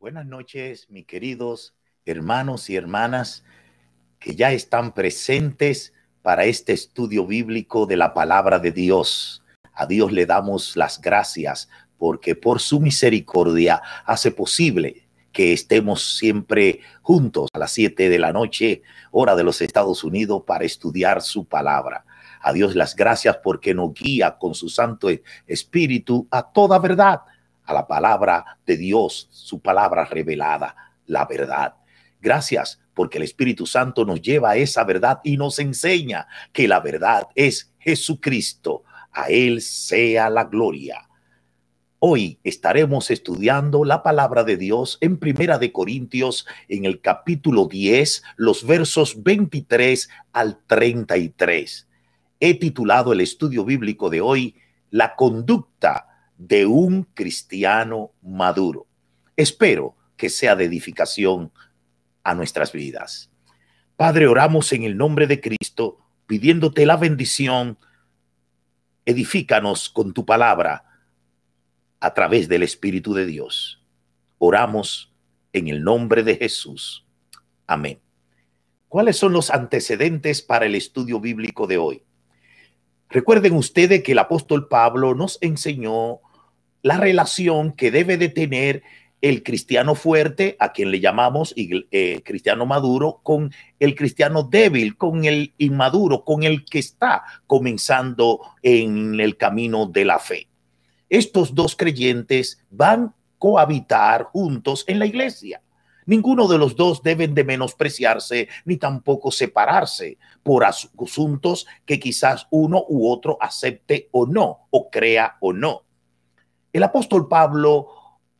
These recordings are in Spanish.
Buenas noches, mis queridos hermanos y hermanas que ya están presentes para este estudio bíblico de la palabra de Dios. A Dios le damos las gracias porque por su misericordia hace posible que estemos siempre juntos a las 7 de la noche, hora de los Estados Unidos, para estudiar su palabra. A Dios las gracias porque nos guía con su Santo Espíritu a toda verdad a la palabra de Dios, su palabra revelada, la verdad. Gracias porque el Espíritu Santo nos lleva a esa verdad y nos enseña que la verdad es Jesucristo. A Él sea la gloria. Hoy estaremos estudiando la palabra de Dios en Primera de Corintios en el capítulo 10, los versos 23 al 33. He titulado el estudio bíblico de hoy La conducta de un cristiano maduro. Espero que sea de edificación a nuestras vidas. Padre, oramos en el nombre de Cristo, pidiéndote la bendición. Edifícanos con tu palabra a través del Espíritu de Dios. Oramos en el nombre de Jesús. Amén. ¿Cuáles son los antecedentes para el estudio bíblico de hoy? Recuerden ustedes que el apóstol Pablo nos enseñó la relación que debe de tener el cristiano fuerte, a quien le llamamos eh, cristiano maduro, con el cristiano débil, con el inmaduro, con el que está comenzando en el camino de la fe. Estos dos creyentes van cohabitar juntos en la iglesia. Ninguno de los dos deben de menospreciarse ni tampoco separarse por asuntos que quizás uno u otro acepte o no, o crea o no. El apóstol Pablo,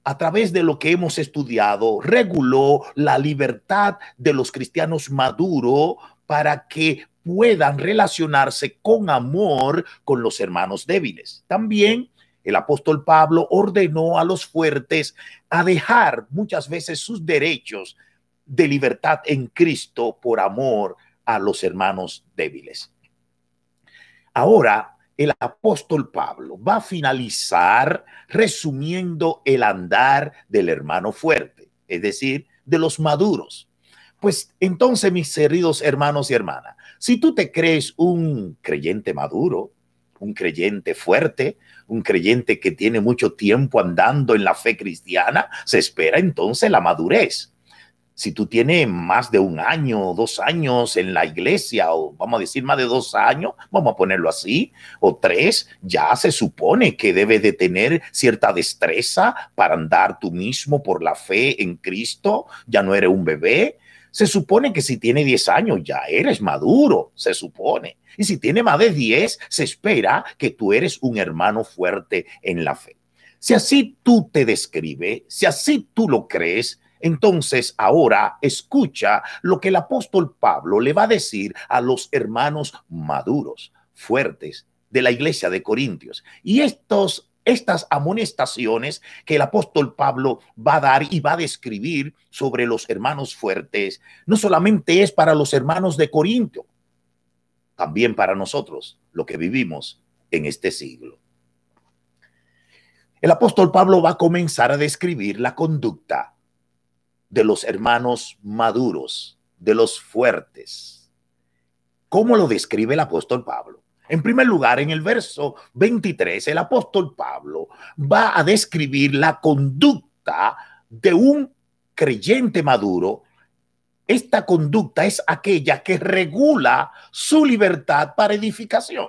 a través de lo que hemos estudiado, reguló la libertad de los cristianos maduros para que puedan relacionarse con amor con los hermanos débiles. También el apóstol Pablo ordenó a los fuertes a dejar muchas veces sus derechos de libertad en Cristo por amor a los hermanos débiles. Ahora, el apóstol Pablo va a finalizar resumiendo el andar del hermano fuerte, es decir, de los maduros. Pues entonces, mis queridos hermanos y hermanas, si tú te crees un creyente maduro, un creyente fuerte, un creyente que tiene mucho tiempo andando en la fe cristiana, se espera entonces la madurez si tú tienes más de un año, dos años en la iglesia, o vamos a decir más de dos años, vamos a ponerlo así, o tres, ya se supone que debes de tener cierta destreza para andar tú mismo por la fe en Cristo, ya no eres un bebé. Se supone que si tiene 10 años ya eres maduro, se supone. Y si tiene más de 10, se espera que tú eres un hermano fuerte en la fe. Si así tú te describes, si así tú lo crees, entonces, ahora escucha lo que el apóstol Pablo le va a decir a los hermanos maduros, fuertes de la iglesia de Corintios. Y estos estas amonestaciones que el apóstol Pablo va a dar y va a describir sobre los hermanos fuertes, no solamente es para los hermanos de Corintio, también para nosotros, lo que vivimos en este siglo. El apóstol Pablo va a comenzar a describir la conducta de los hermanos maduros, de los fuertes. ¿Cómo lo describe el apóstol Pablo? En primer lugar, en el verso 23, el apóstol Pablo va a describir la conducta de un creyente maduro. Esta conducta es aquella que regula su libertad para edificación.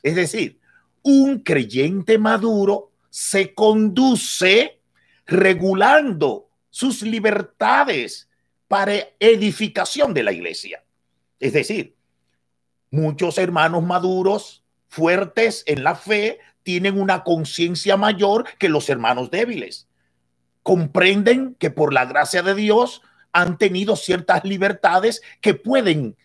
Es decir, un creyente maduro se conduce regulando sus libertades para edificación de la iglesia. Es decir, muchos hermanos maduros, fuertes en la fe, tienen una conciencia mayor que los hermanos débiles. Comprenden que por la gracia de Dios han tenido ciertas libertades que pueden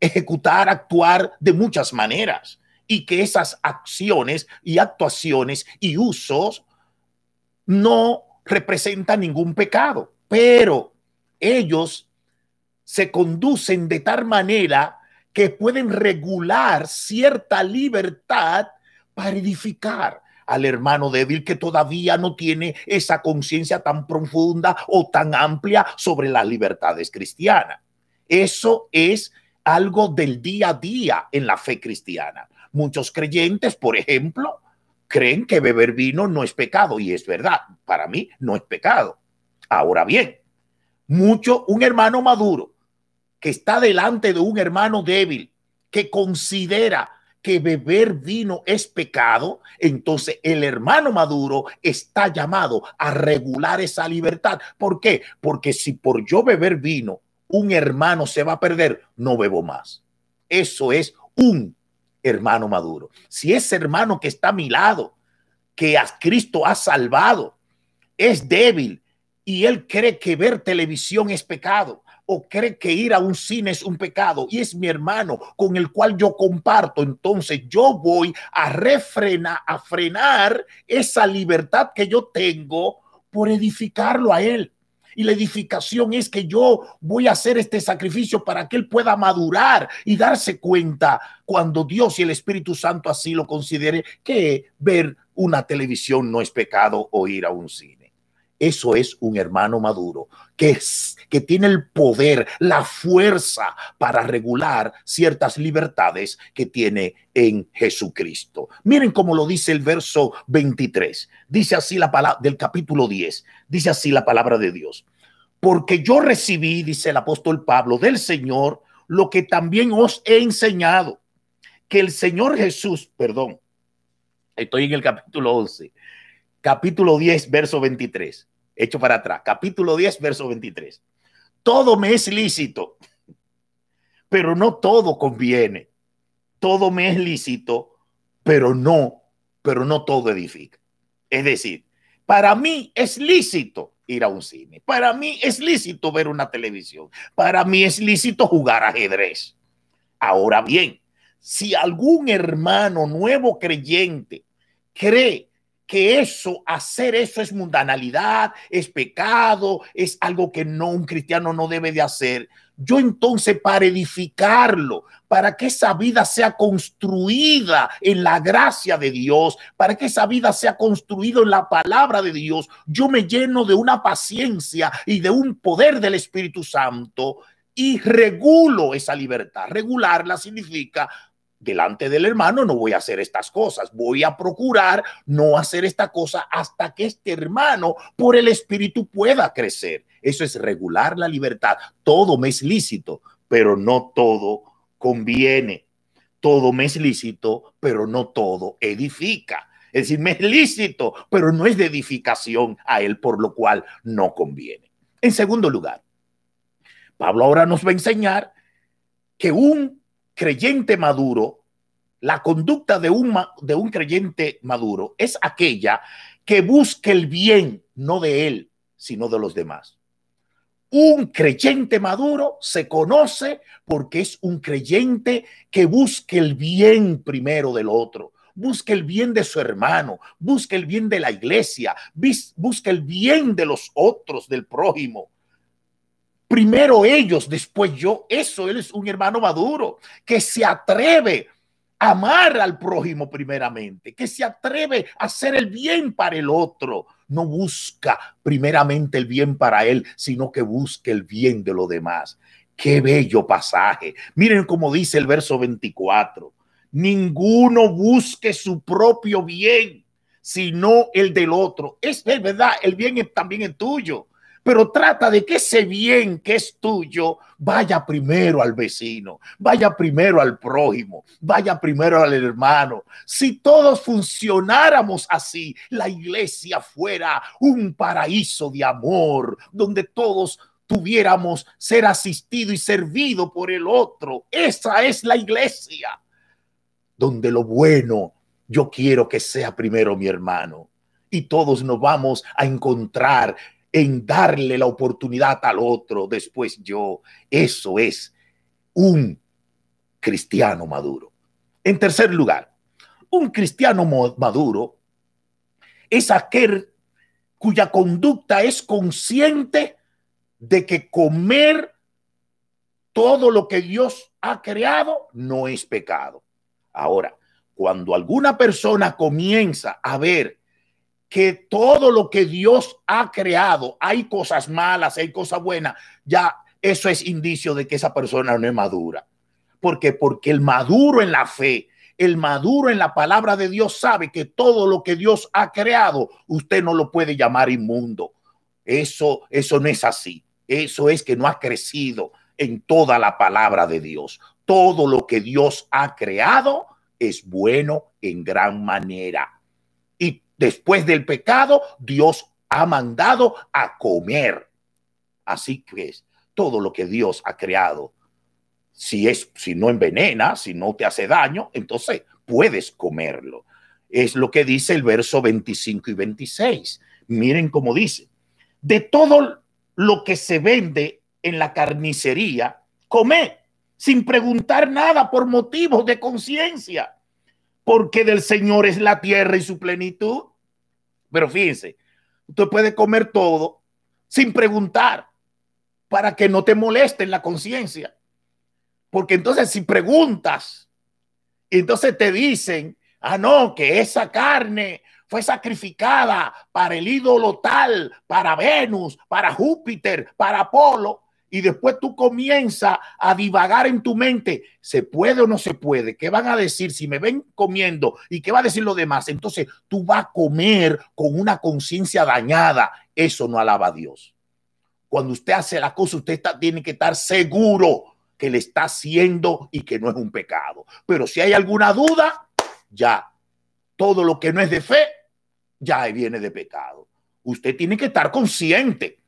ejecutar, actuar de muchas maneras y que esas acciones y actuaciones y usos no representa ningún pecado, pero ellos se conducen de tal manera que pueden regular cierta libertad para edificar. al hermano débil que todavía no tiene esa conciencia tan profunda o tan amplia sobre las libertades cristianas. Eso es algo del día a día en la fe cristiana. Muchos creyentes, por ejemplo, creen que beber vino no es pecado y es verdad. Para mí no es pecado. Ahora bien, mucho un hermano maduro que está delante de un hermano débil que considera que beber vino es pecado, entonces el hermano maduro está llamado a regular esa libertad. ¿Por qué? Porque si por yo beber vino un hermano se va a perder, no bebo más. Eso es un hermano maduro. Si ese hermano que está a mi lado, que a Cristo ha salvado, es débil y él cree que ver televisión es pecado, o cree que ir a un cine es un pecado y es mi hermano con el cual yo comparto, entonces yo voy a refrenar, a frenar esa libertad que yo tengo por edificarlo a él. Y la edificación es que yo voy a hacer este sacrificio para que él pueda madurar y darse cuenta cuando Dios y el Espíritu Santo así lo considere que ver una televisión no es pecado o ir a un cine. Eso es un hermano maduro que, es, que tiene el poder, la fuerza para regular ciertas libertades que tiene en Jesucristo. Miren cómo lo dice el verso 23. Dice así la palabra del capítulo 10. Dice así la palabra de Dios. Porque yo recibí, dice el apóstol Pablo, del Señor lo que también os he enseñado, que el Señor Jesús, perdón, estoy en el capítulo 11 capítulo 10, verso 23. Hecho para atrás. Capítulo 10, verso 23. Todo me es lícito, pero no todo conviene. Todo me es lícito, pero no, pero no todo edifica. Es decir, para mí es lícito ir a un cine. Para mí es lícito ver una televisión. Para mí es lícito jugar ajedrez. Ahora bien, si algún hermano nuevo creyente cree que eso, hacer eso es mundanalidad, es pecado, es algo que no un cristiano no debe de hacer. Yo entonces para edificarlo, para que esa vida sea construida en la gracia de Dios, para que esa vida sea construida en la palabra de Dios, yo me lleno de una paciencia y de un poder del Espíritu Santo y regulo esa libertad. Regularla significa delante del hermano no voy a hacer estas cosas, voy a procurar no hacer esta cosa hasta que este hermano por el espíritu pueda crecer. Eso es regular la libertad. Todo me es lícito, pero no todo conviene. Todo me es lícito, pero no todo edifica. Es decir, me es lícito, pero no es de edificación a él, por lo cual no conviene. En segundo lugar, Pablo ahora nos va a enseñar que un creyente maduro, la conducta de un, de un creyente maduro es aquella que busque el bien, no de él, sino de los demás. Un creyente maduro se conoce porque es un creyente que busque el bien primero del otro, busque el bien de su hermano, busque el bien de la iglesia, busque el bien de los otros, del prójimo. Primero ellos, después yo. Eso él es un hermano maduro que se atreve a amar al prójimo primeramente, que se atreve a hacer el bien para el otro. No busca primeramente el bien para él, sino que busque el bien de los demás. Qué bello pasaje. Miren cómo dice el verso 24. Ninguno busque su propio bien, sino el del otro. Es verdad, el bien también es tuyo pero trata de que ese bien que es tuyo vaya primero al vecino, vaya primero al prójimo, vaya primero al hermano. Si todos funcionáramos así, la iglesia fuera un paraíso de amor, donde todos tuviéramos ser asistido y servido por el otro. Esa es la iglesia, donde lo bueno yo quiero que sea primero mi hermano y todos nos vamos a encontrar en darle la oportunidad al otro, después yo. Eso es un cristiano maduro. En tercer lugar, un cristiano maduro es aquel cuya conducta es consciente de que comer todo lo que Dios ha creado no es pecado. Ahora, Cuando alguna persona comienza a ver que todo lo que Dios ha creado, hay cosas malas, hay cosas buenas, ya eso es indicio de que esa persona no es madura. ¿Por qué? Porque el maduro en la fe, el maduro en la palabra de Dios sabe que todo lo que Dios ha creado, usted no lo puede llamar inmundo. Eso, eso no es así. Eso es que no ha crecido en toda la palabra de Dios. Todo lo que Dios ha creado es bueno en gran manera. Después del pecado, Dios ha mandado a comer. Así que es todo lo que Dios ha creado. Si es, si no envenena, si no te hace daño, entonces puedes comerlo. Es lo que dice el verso 25 y 26. Miren cómo dice, de todo lo que se vende en la carnicería, come sin preguntar nada por motivos de conciencia, porque del Señor es la tierra y su plenitud. Pero fíjense, usted puede comer todo sin preguntar para que no te moleste en la conciencia. Porque entonces si preguntas, entonces te dicen, ah, no, que esa carne fue sacrificada para el ídolo tal, para Venus, para Júpiter, para Apolo, y después tú comienzas a divagar en tu mente, ¿se puede o no se puede? ¿Qué van a decir si me ven comiendo? ¿Y qué va a decir lo demás? Entonces tú vas a comer con una conciencia dañada. Eso no alaba a Dios. Cuando usted hace la cosa, usted tiene que estar seguro que le está haciendo y que no es un pecado. Pero si hay alguna duda, ya todo lo que no es de fe, ya viene de pecado. Usted tiene que estar consciente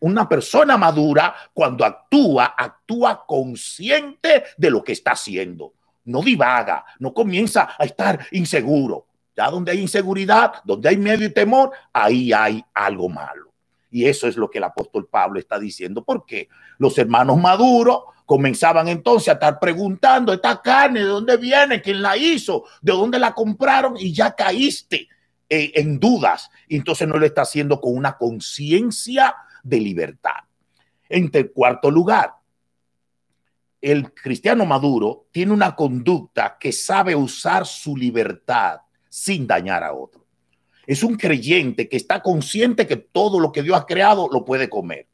una persona madura, cuando actúa, actúa consciente de lo que está haciendo. No divaga, no comienza a estar inseguro. Ya donde hay inseguridad, donde hay miedo y temor, ahí hay algo malo. Y eso es lo que el apóstol Pablo está diciendo, porque los hermanos maduros comenzaban entonces a estar preguntando, esta carne, ¿de dónde viene? ¿Quién la hizo? ¿De dónde la compraron? Y ya caíste eh, en dudas. Y entonces no lo está haciendo con una conciencia de libertad. En cuarto lugar, el cristiano maduro tiene una conducta que sabe usar su libertad sin dañar a otro. Es un creyente que está consciente que todo lo que Dios ha creado lo puede comer.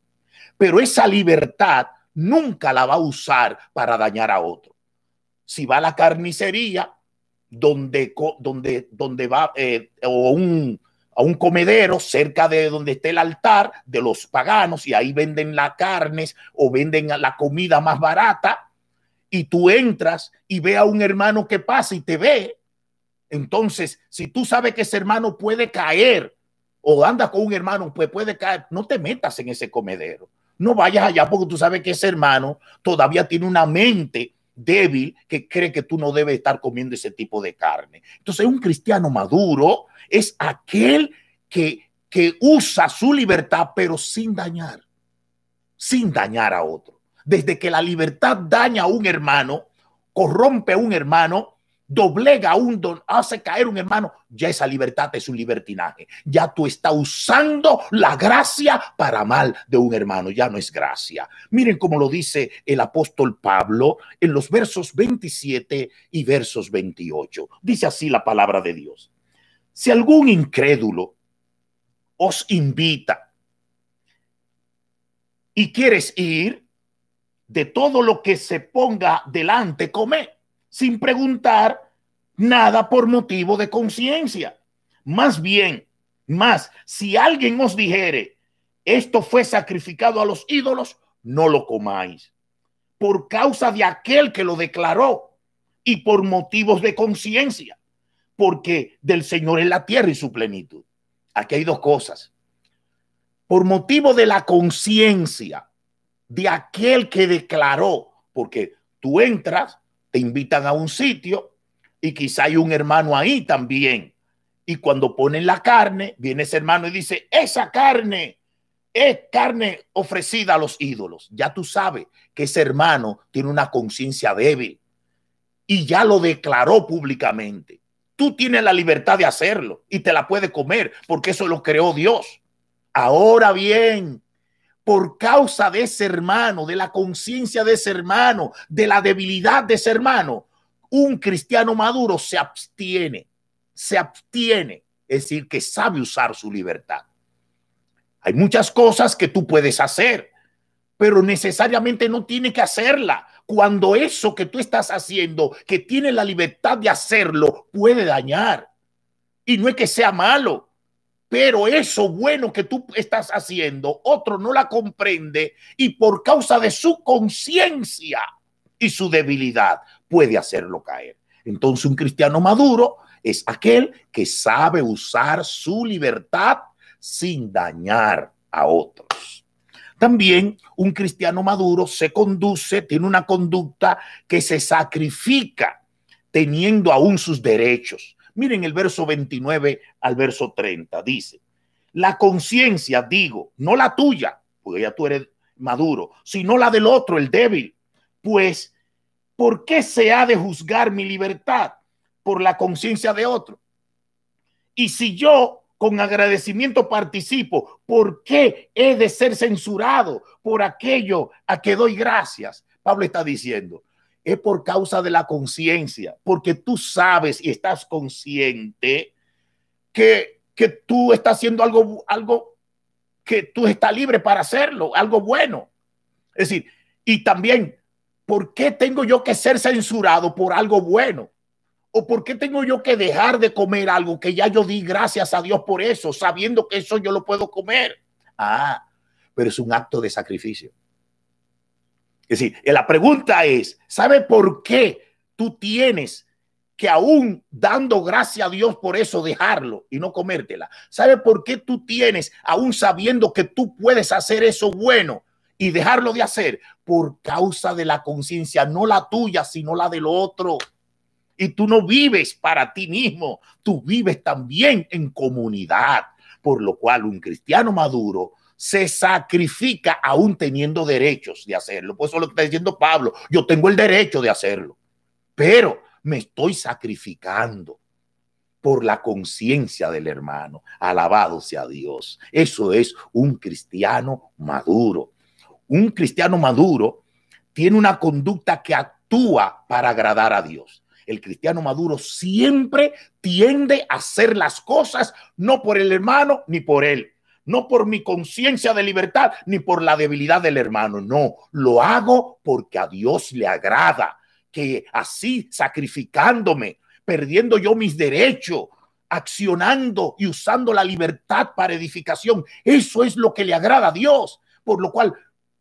Pero esa libertad nunca la va a usar para dañar a otro. Si va a la carnicería, donde, donde, donde va, eh, o un, a un comedero cerca de donde esté el altar de los paganos y ahí venden las carnes o venden la comida más barata y tú entras y ve a un hermano que pasa y te ve. Entonces, si tú sabes que ese hermano puede caer o anda con un hermano, pues puede caer, no te metas en ese comedero. No vayas allá porque tú sabes que ese hermano todavía tiene una mente débil que cree que tú no debes estar comiendo ese tipo de carne. Entonces, un cristiano maduro es aquel que, que usa su libertad, pero sin dañar, sin dañar a otro. Desde que la libertad daña a un hermano, corrompe a un hermano, doblega un don, hace caer un hermano, ya esa libertad es un libertinaje. Ya tú estás usando la gracia para mal de un hermano, ya no es gracia. Miren cómo lo dice el apóstol Pablo en los versos 27 y versos 28. Dice así la palabra de Dios. Si algún incrédulo os invita y quieres ir, de todo lo que se ponga delante, come sin preguntar nada por motivo de conciencia. Más bien, más, si alguien os dijere, esto fue sacrificado a los ídolos, no lo comáis, por causa de aquel que lo declaró y por motivos de conciencia, porque del Señor es la tierra y su plenitud. Aquí hay dos cosas. Por motivo de la conciencia de aquel que declaró, porque tú entras te invitan a un sitio y quizá hay un hermano ahí también. Y cuando ponen la carne, viene ese hermano y dice, esa carne es carne ofrecida a los ídolos. Ya tú sabes que ese hermano tiene una conciencia débil y ya lo declaró públicamente. Tú tienes la libertad de hacerlo y te la puedes comer porque eso lo creó Dios. Ahora bien, por causa de ese hermano, de la conciencia de ese hermano, de la debilidad de ese hermano, Un cristiano maduro se abstiene, se abstiene, es decir, que sabe usar su libertad. Hay muchas cosas que tú puedes hacer, pero necesariamente no tiene que hacerla. Cuando eso que tú estás haciendo, que tiene la libertad de hacerlo, puede dañar. Y no es que sea malo, pero eso bueno que tú estás haciendo, otro no la comprende y por causa de su conciencia y su debilidad puede hacerlo caer. Entonces un cristiano maduro es aquel que sabe usar su libertad sin dañar a otros. También un cristiano maduro se conduce, tiene una conducta que se sacrifica teniendo aún sus derechos. Miren el verso 29 al verso 30, dice, la conciencia, digo, no la tuya, porque ya tú eres maduro, sino la del otro, el débil, pues, ¿por qué se ha de juzgar mi libertad? Por la conciencia de otro. Y si yo con agradecimiento participo. ¿Por qué he de ser censurado por aquello a que doy gracias? Pablo está diciendo, es por causa de la conciencia, porque tú sabes y estás consciente que, que tú estás haciendo algo, algo que tú estás libre para hacerlo, algo bueno. Es decir, y también, ¿por qué tengo yo que ser censurado por algo bueno? ¿O por qué tengo yo que dejar de comer algo que ya yo di gracias a Dios por eso, sabiendo que eso yo lo puedo comer? Ah, pero es un acto de sacrificio. Es decir, la pregunta es, ¿sabe por qué tú tienes que aún dando gracias a Dios por eso dejarlo y no comértela? ¿Sabe por qué tú tienes, aún sabiendo que tú puedes hacer eso bueno y dejarlo de hacer? Por causa de la conciencia, no la tuya, sino la del otro. Y tú no vives para ti mismo, tú vives también en comunidad. Por lo cual un cristiano maduro se sacrifica aún teniendo derechos de hacerlo. Por eso lo que está diciendo Pablo, yo tengo el derecho de hacerlo, pero me estoy sacrificando por la conciencia del hermano. Alabado sea Dios. Eso es un cristiano maduro. Un cristiano maduro tiene una conducta que actúa para agradar a Dios el cristiano maduro siempre tiende a hacer las cosas no por el hermano ni por él, no por mi conciencia de libertad ni por la debilidad del hermano, no, lo hago porque a Dios le agrada que así sacrificándome, perdiendo yo mis derechos, accionando y usando la libertad para edificación, eso es lo que le agrada a Dios, por lo cual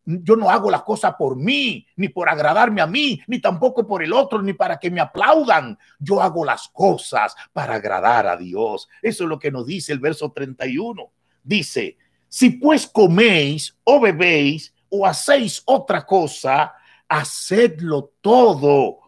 yo no hago las cosas por mí, ni por agradarme a mí, ni tampoco por el otro, ni para que me aplaudan. Yo hago las cosas para agradar a Dios. Eso es lo que nos dice el verso 31. Dice, si pues coméis o bebéis o hacéis otra cosa, hacedlo todo,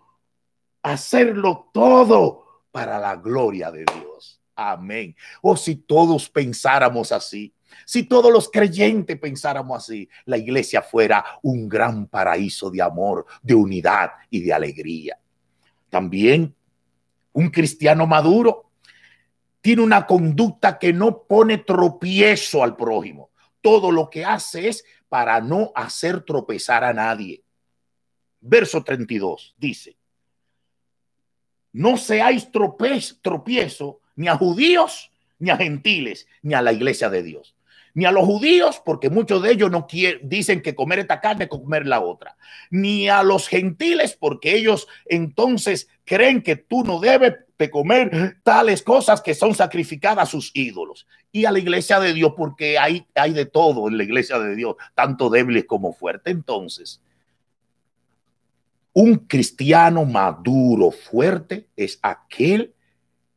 hacerlo todo para la gloria de Dios. Amén. O si todos pensáramos así, si todos los creyentes pensáramos así, la iglesia fuera un gran paraíso de amor, de unidad y de alegría. También un cristiano maduro tiene una conducta que no pone tropiezo al prójimo. Todo lo que hace es para no hacer tropezar a nadie. Verso 32 dice, no seáis tropiezo ni a judíos, ni a gentiles, ni a la iglesia de Dios ni a los judíos, porque muchos de ellos no quieren, dicen que comer esta carne es comer la otra, ni a los gentiles, porque ellos entonces creen que tú no debes de comer tales cosas que son sacrificadas a sus ídolos, y a la iglesia de Dios, porque hay, hay de todo en la iglesia de Dios, tanto débiles como fuertes. Entonces, un cristiano maduro, fuerte, es aquel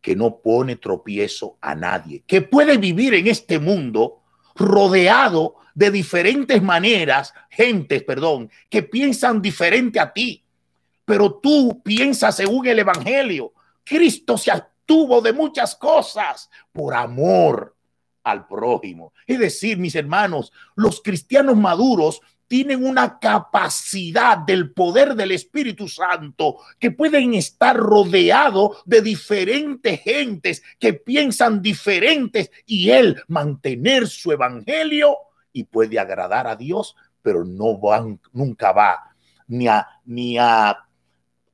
que no pone tropiezo a nadie, que puede vivir en este mundo rodeado de diferentes maneras, gentes, perdón, que piensan diferente a ti, pero tú piensas según el Evangelio. Cristo se abstuvo de muchas cosas por amor al prójimo. Es decir, mis hermanos, los cristianos maduros tienen una capacidad del poder del Espíritu Santo que pueden estar rodeados de diferentes gentes que piensan diferentes y él mantener su evangelio y puede agradar a Dios, pero no van, nunca va ni a, ni a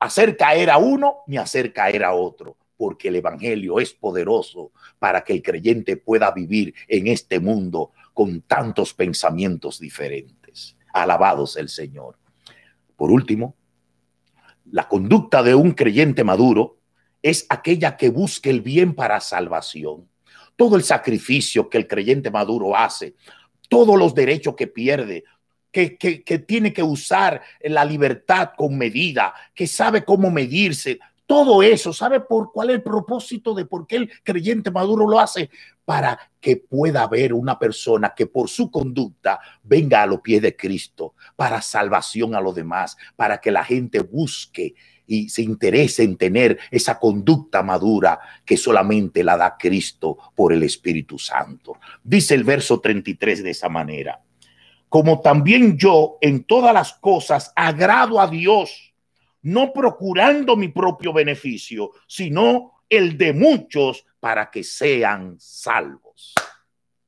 hacer caer a uno ni hacer caer a otro, porque el Evangelio es poderoso para que el creyente pueda vivir en este mundo con tantos pensamientos diferentes. Alabados el Señor. Por último, la conducta de un creyente maduro es aquella que busque el bien para salvación. Todo el sacrificio que el creyente maduro hace, todos los derechos que pierde, que, que, tiene que usar la libertad con medida, que sabe cómo medirse, todo eso, ¿sabe por cuál es el propósito de por qué el creyente maduro lo hace? Para que pueda haber una persona que por su conducta venga a los pies de Cristo, para salvación a los demás, para que la gente busque y se interese en tener esa conducta madura que solamente la da Cristo por el Espíritu Santo. Dice el verso 33 de esa manera, como también yo en todas las cosas agrado a Dios no procurando mi propio beneficio, sino el de muchos para que sean salvos.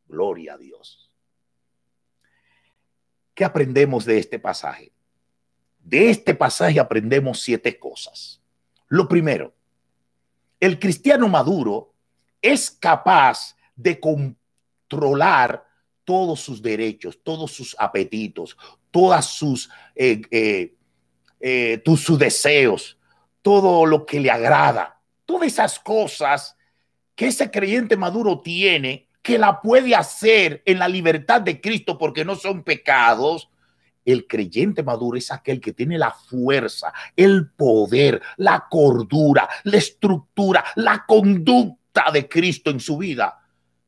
Gloria a Dios. ¿Qué aprendemos de este pasaje? De este pasaje aprendemos siete cosas. Lo primero, el cristiano maduro es capaz de controlar todos sus derechos, todos sus apetitos, todas sus eh, eh, eh, sus deseos, todo lo que le agrada, todas esas cosas que ese creyente maduro tiene, que la puede hacer en la libertad de Cristo porque no son pecados. El creyente maduro es aquel que tiene la fuerza, el poder, la cordura, la estructura, la conducta de Cristo en su vida,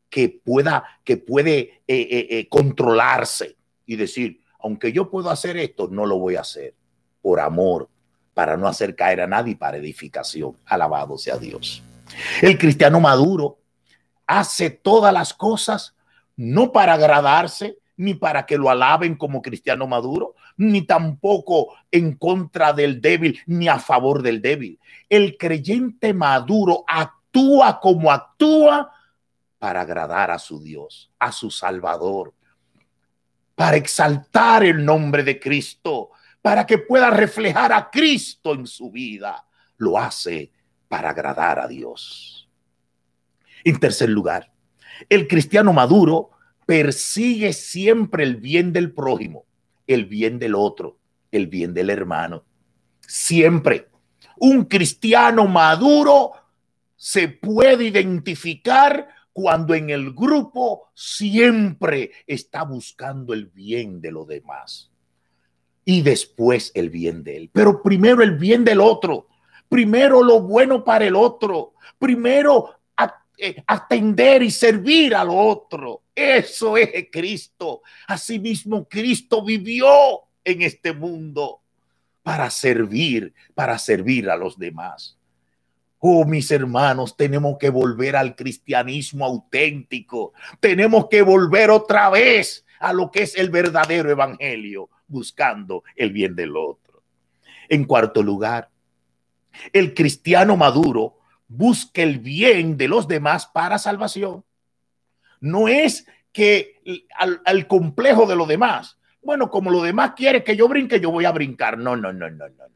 que pueda, que puede eh, eh, controlarse y decir, aunque yo puedo hacer esto, no lo voy a hacer por amor, para no hacer caer a nadie, para edificación. Alabado sea Dios. El cristiano maduro hace todas las cosas no para agradarse, ni para que lo alaben como cristiano maduro, ni tampoco en contra del débil, ni a favor del débil. El creyente maduro actúa como actúa para agradar a su Dios, a su Salvador, para exaltar el nombre de Cristo, para que pueda reflejar a Cristo en su vida. Lo hace para agradar a Dios. En tercer lugar, el cristiano maduro persigue siempre el bien del prójimo, el bien del otro, el bien del hermano. Siempre. Un cristiano maduro se puede identificar cuando en el grupo siempre está buscando el bien de los demás y después el bien de él. Pero primero el bien del otro, primero lo bueno para el otro, primero eh, atender y servir al otro. Eso es Cristo. Asimismo, Cristo vivió en este mundo para servir, para servir a los demás. Oh, mis hermanos, tenemos que volver al cristianismo auténtico. Tenemos que volver otra vez a lo que es el verdadero evangelio buscando el bien del otro. En cuarto lugar, el cristiano maduro busca el bien de los demás para salvación. No es que al, complejo de los demás, bueno, como los demás quieren que yo brinque, yo voy a brincar. No, no, no, no, no, no.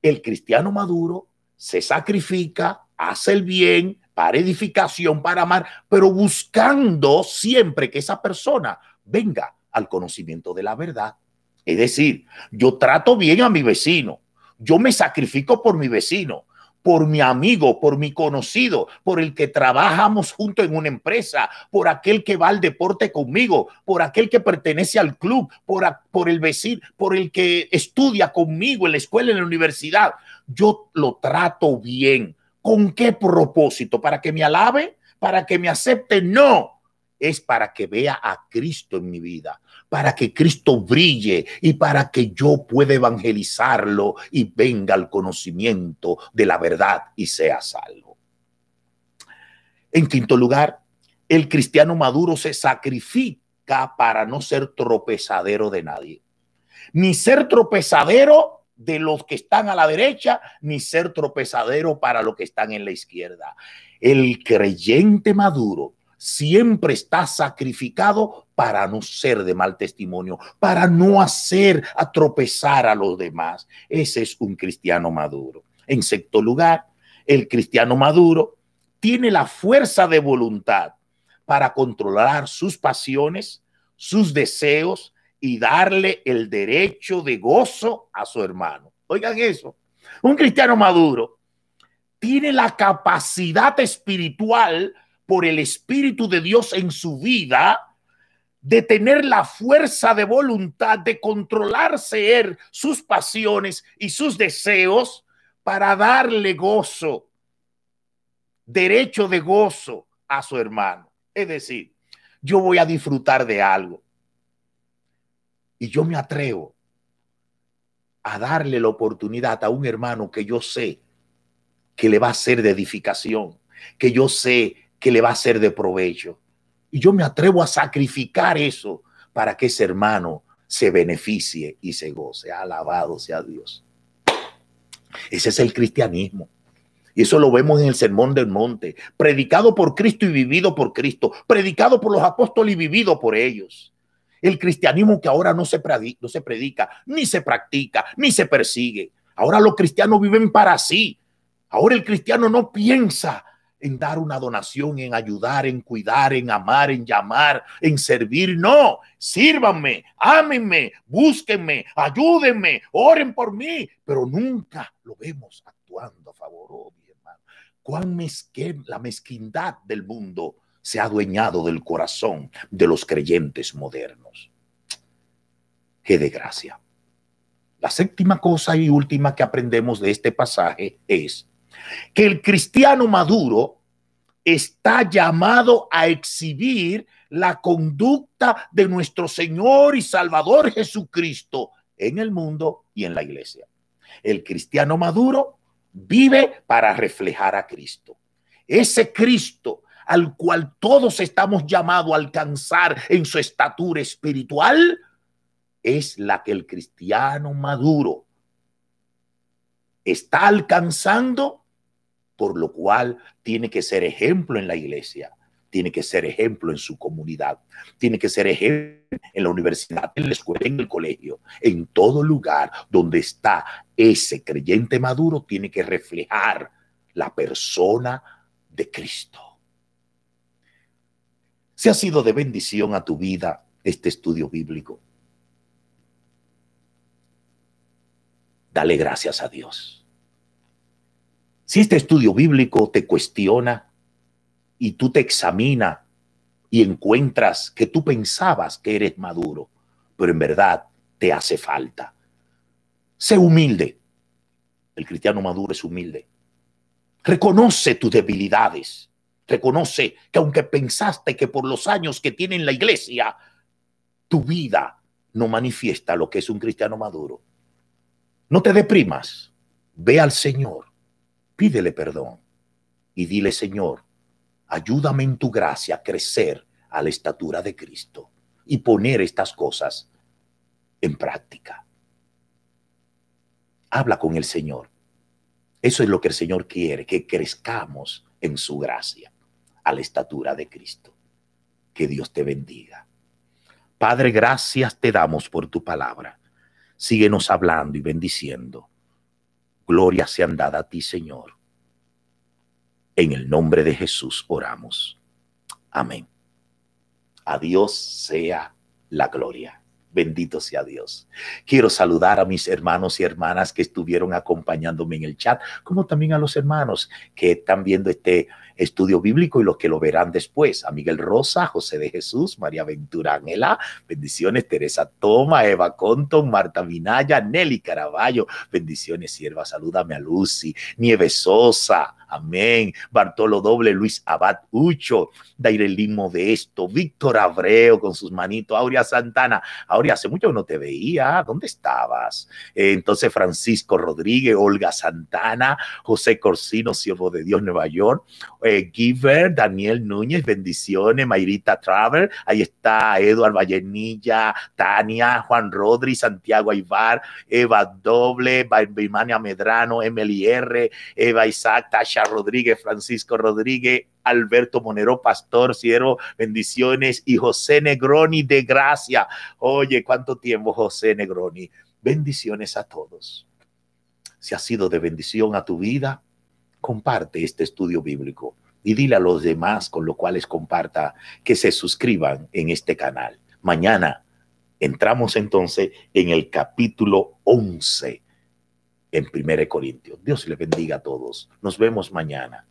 El cristiano maduro se sacrifica, hace el bien para edificación, para amar, pero buscando siempre que esa persona venga al conocimiento de la verdad. Es decir, yo trato bien a mi vecino, yo me sacrifico por mi vecino, por mi amigo, por mi conocido, por el que trabajamos junto en una empresa, por aquel que va al deporte conmigo, por aquel que pertenece al club, por, por el vecino, por el que estudia conmigo en la escuela, en la universidad. Yo lo trato bien. ¿Con qué propósito? ¿Para que me alabe? ¿Para que me acepte? No es para que vea a Cristo en mi vida, para que Cristo brille y para que yo pueda evangelizarlo y venga al conocimiento de la verdad y sea salvo. En quinto lugar, el cristiano maduro se sacrifica para no ser tropezadero de nadie, ni ser tropezadero de los que están a la derecha, ni ser tropezadero para los que están en la izquierda. El creyente maduro siempre está sacrificado para no ser de mal testimonio, para no hacer a tropezar a los demás. Ese es un cristiano maduro. En sexto lugar, el cristiano maduro tiene la fuerza de voluntad para controlar sus pasiones, sus deseos y darle el derecho de gozo a su hermano. Oigan eso. Un cristiano maduro tiene la capacidad espiritual por el Espíritu de Dios en su vida de tener la fuerza de voluntad de controlarse sus pasiones y sus deseos para darle gozo, derecho de gozo a su hermano. Es decir, yo voy a disfrutar de algo y yo me atrevo a darle la oportunidad a un hermano que yo sé que le va a ser de edificación, que yo sé que le va a ser de provecho. Y yo me atrevo a sacrificar eso para que ese hermano se beneficie y se goce. Alabado sea Dios. Ese es el cristianismo. Y eso lo vemos en el Sermón del Monte, predicado por Cristo y vivido por Cristo, predicado por los apóstoles y vivido por ellos. El cristianismo que ahora no se, predica, no se predica, ni se practica, ni se persigue. Ahora los cristianos viven para sí. Ahora el cristiano no piensa en dar una donación, en ayudar, en cuidar, en amar, en llamar, en servir. No, sírvanme, ámenme, búsquenme, ayúdenme, oren por mí, pero nunca lo vemos actuando a favor, oh, mi hermano. Cuán mezquen, la mezquindad del mundo se ha adueñado del corazón de los creyentes modernos. Qué desgracia. La séptima cosa y última que aprendemos de este pasaje es que el cristiano maduro está llamado a exhibir la conducta de nuestro Señor y Salvador Jesucristo en el mundo y en la iglesia. El cristiano maduro vive para reflejar a Cristo. Ese Cristo al cual todos estamos llamados a alcanzar en su estatura espiritual es la que el cristiano maduro está alcanzando por lo cual tiene que ser ejemplo en la iglesia, tiene que ser ejemplo en su comunidad, tiene que ser ejemplo en la universidad, en la escuela, en el colegio, en todo lugar donde está ese creyente maduro, tiene que reflejar la persona de Cristo. Si ha sido de bendición a tu vida este estudio bíblico, dale gracias a Dios. Si este estudio bíblico te cuestiona y tú te examina y encuentras que tú pensabas que eres maduro, pero en verdad te hace falta. Sé humilde. El cristiano maduro es humilde. Reconoce tus debilidades. Reconoce que aunque pensaste que por los años que tiene en la iglesia, tu vida no manifiesta lo que es un cristiano maduro. No te deprimas. Ve al Señor pídele perdón y dile, Señor, ayúdame en tu gracia a crecer a la estatura de Cristo y poner estas cosas en práctica. Habla con el Señor. Eso es lo que el Señor quiere, que crezcamos en su gracia a la estatura de Cristo. Que Dios te bendiga. Padre, gracias te damos por tu palabra. Síguenos hablando y bendiciendo Gloria sean dada a ti, Señor. En el nombre de Jesús oramos. Amén. A Dios sea la gloria. Bendito sea Dios. Quiero saludar a mis hermanos y hermanas que estuvieron acompañándome en el chat, como también a los hermanos que están viendo este estudio bíblico y los que lo verán después. A Rosa, José de Jesús, María Ventura Ángela, bendiciones, Teresa Toma, Eva Conton, Marta Minaya, Nelly Caraballo, bendiciones, sierva, salúdame a Lucy, Nieves Sosa, amén, Bartolo Doble, Luis Abad Ucho, Dairelín Modesto, Víctor Abreu con sus manitos, Aurea Santana, Laura, hace mucho que no te veía, ¿dónde estabas? Eh, entonces Francisco Rodríguez, Olga Santana, José Corsino, siervo de Dios, Nueva York, eh, Giver, Daniel Núñez, bendiciones, Mayrita Traver, ahí está Eduard Vallenilla, Tania, Juan Rodri, Santiago Aybar, Eva Doble, Birmania Medrano, Emily R, Eva Isaac, Tasha Rodríguez, Francisco Rodríguez, Alberto Monero Pastor, Ciero, bendiciones, y José Negroni de Gracia. Oye, ¿cuánto tiempo, José Negroni? Bendiciones a todos. Si ha sido de bendición a tu vida, comparte este estudio bíblico y dile a los demás con los cuales comparta que se suscriban en este canal. Mañana entramos entonces en el capítulo 11 en 1 Corintios. Dios le bendiga a todos. Nos vemos mañana.